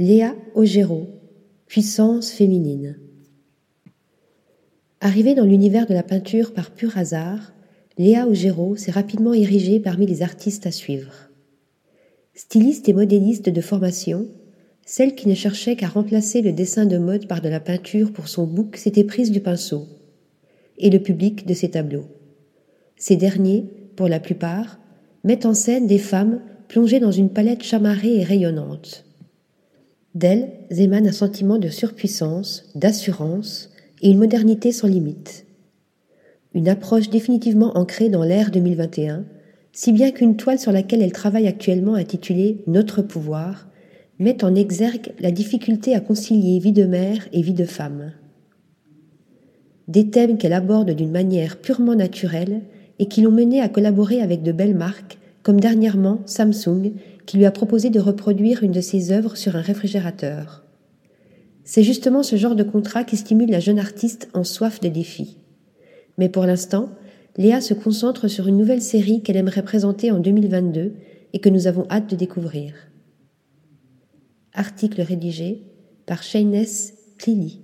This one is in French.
Léa Ogero, puissance féminine. Arrivée dans l'univers de la peinture par pur hasard, Léa Ogero s'est rapidement érigée parmi les artistes à suivre. Styliste et modéliste de formation, celle qui ne cherchait qu'à remplacer le dessin de mode par de la peinture pour son bouc s'était prise du pinceau et le public de ses tableaux. Ces derniers, pour la plupart, mettent en scène des femmes plongées dans une palette chamarrée et rayonnante. D'elles émane un sentiment de surpuissance, d'assurance et une modernité sans limite. Une approche définitivement ancrée dans l'ère 2021, si bien qu'une toile sur laquelle elle travaille actuellement intitulée Notre pouvoir met en exergue la difficulté à concilier vie de mère et vie de femme. Des thèmes qu'elle aborde d'une manière purement naturelle et qui l'ont menée à collaborer avec de belles marques, comme dernièrement Samsung, qui lui a proposé de reproduire une de ses œuvres sur un réfrigérateur. C'est justement ce genre de contrat qui stimule la jeune artiste en soif de défis. Mais pour l'instant, Léa se concentre sur une nouvelle série qu'elle aimerait présenter en 2022 et que nous avons hâte de découvrir. Article rédigé par Shayness Clilly.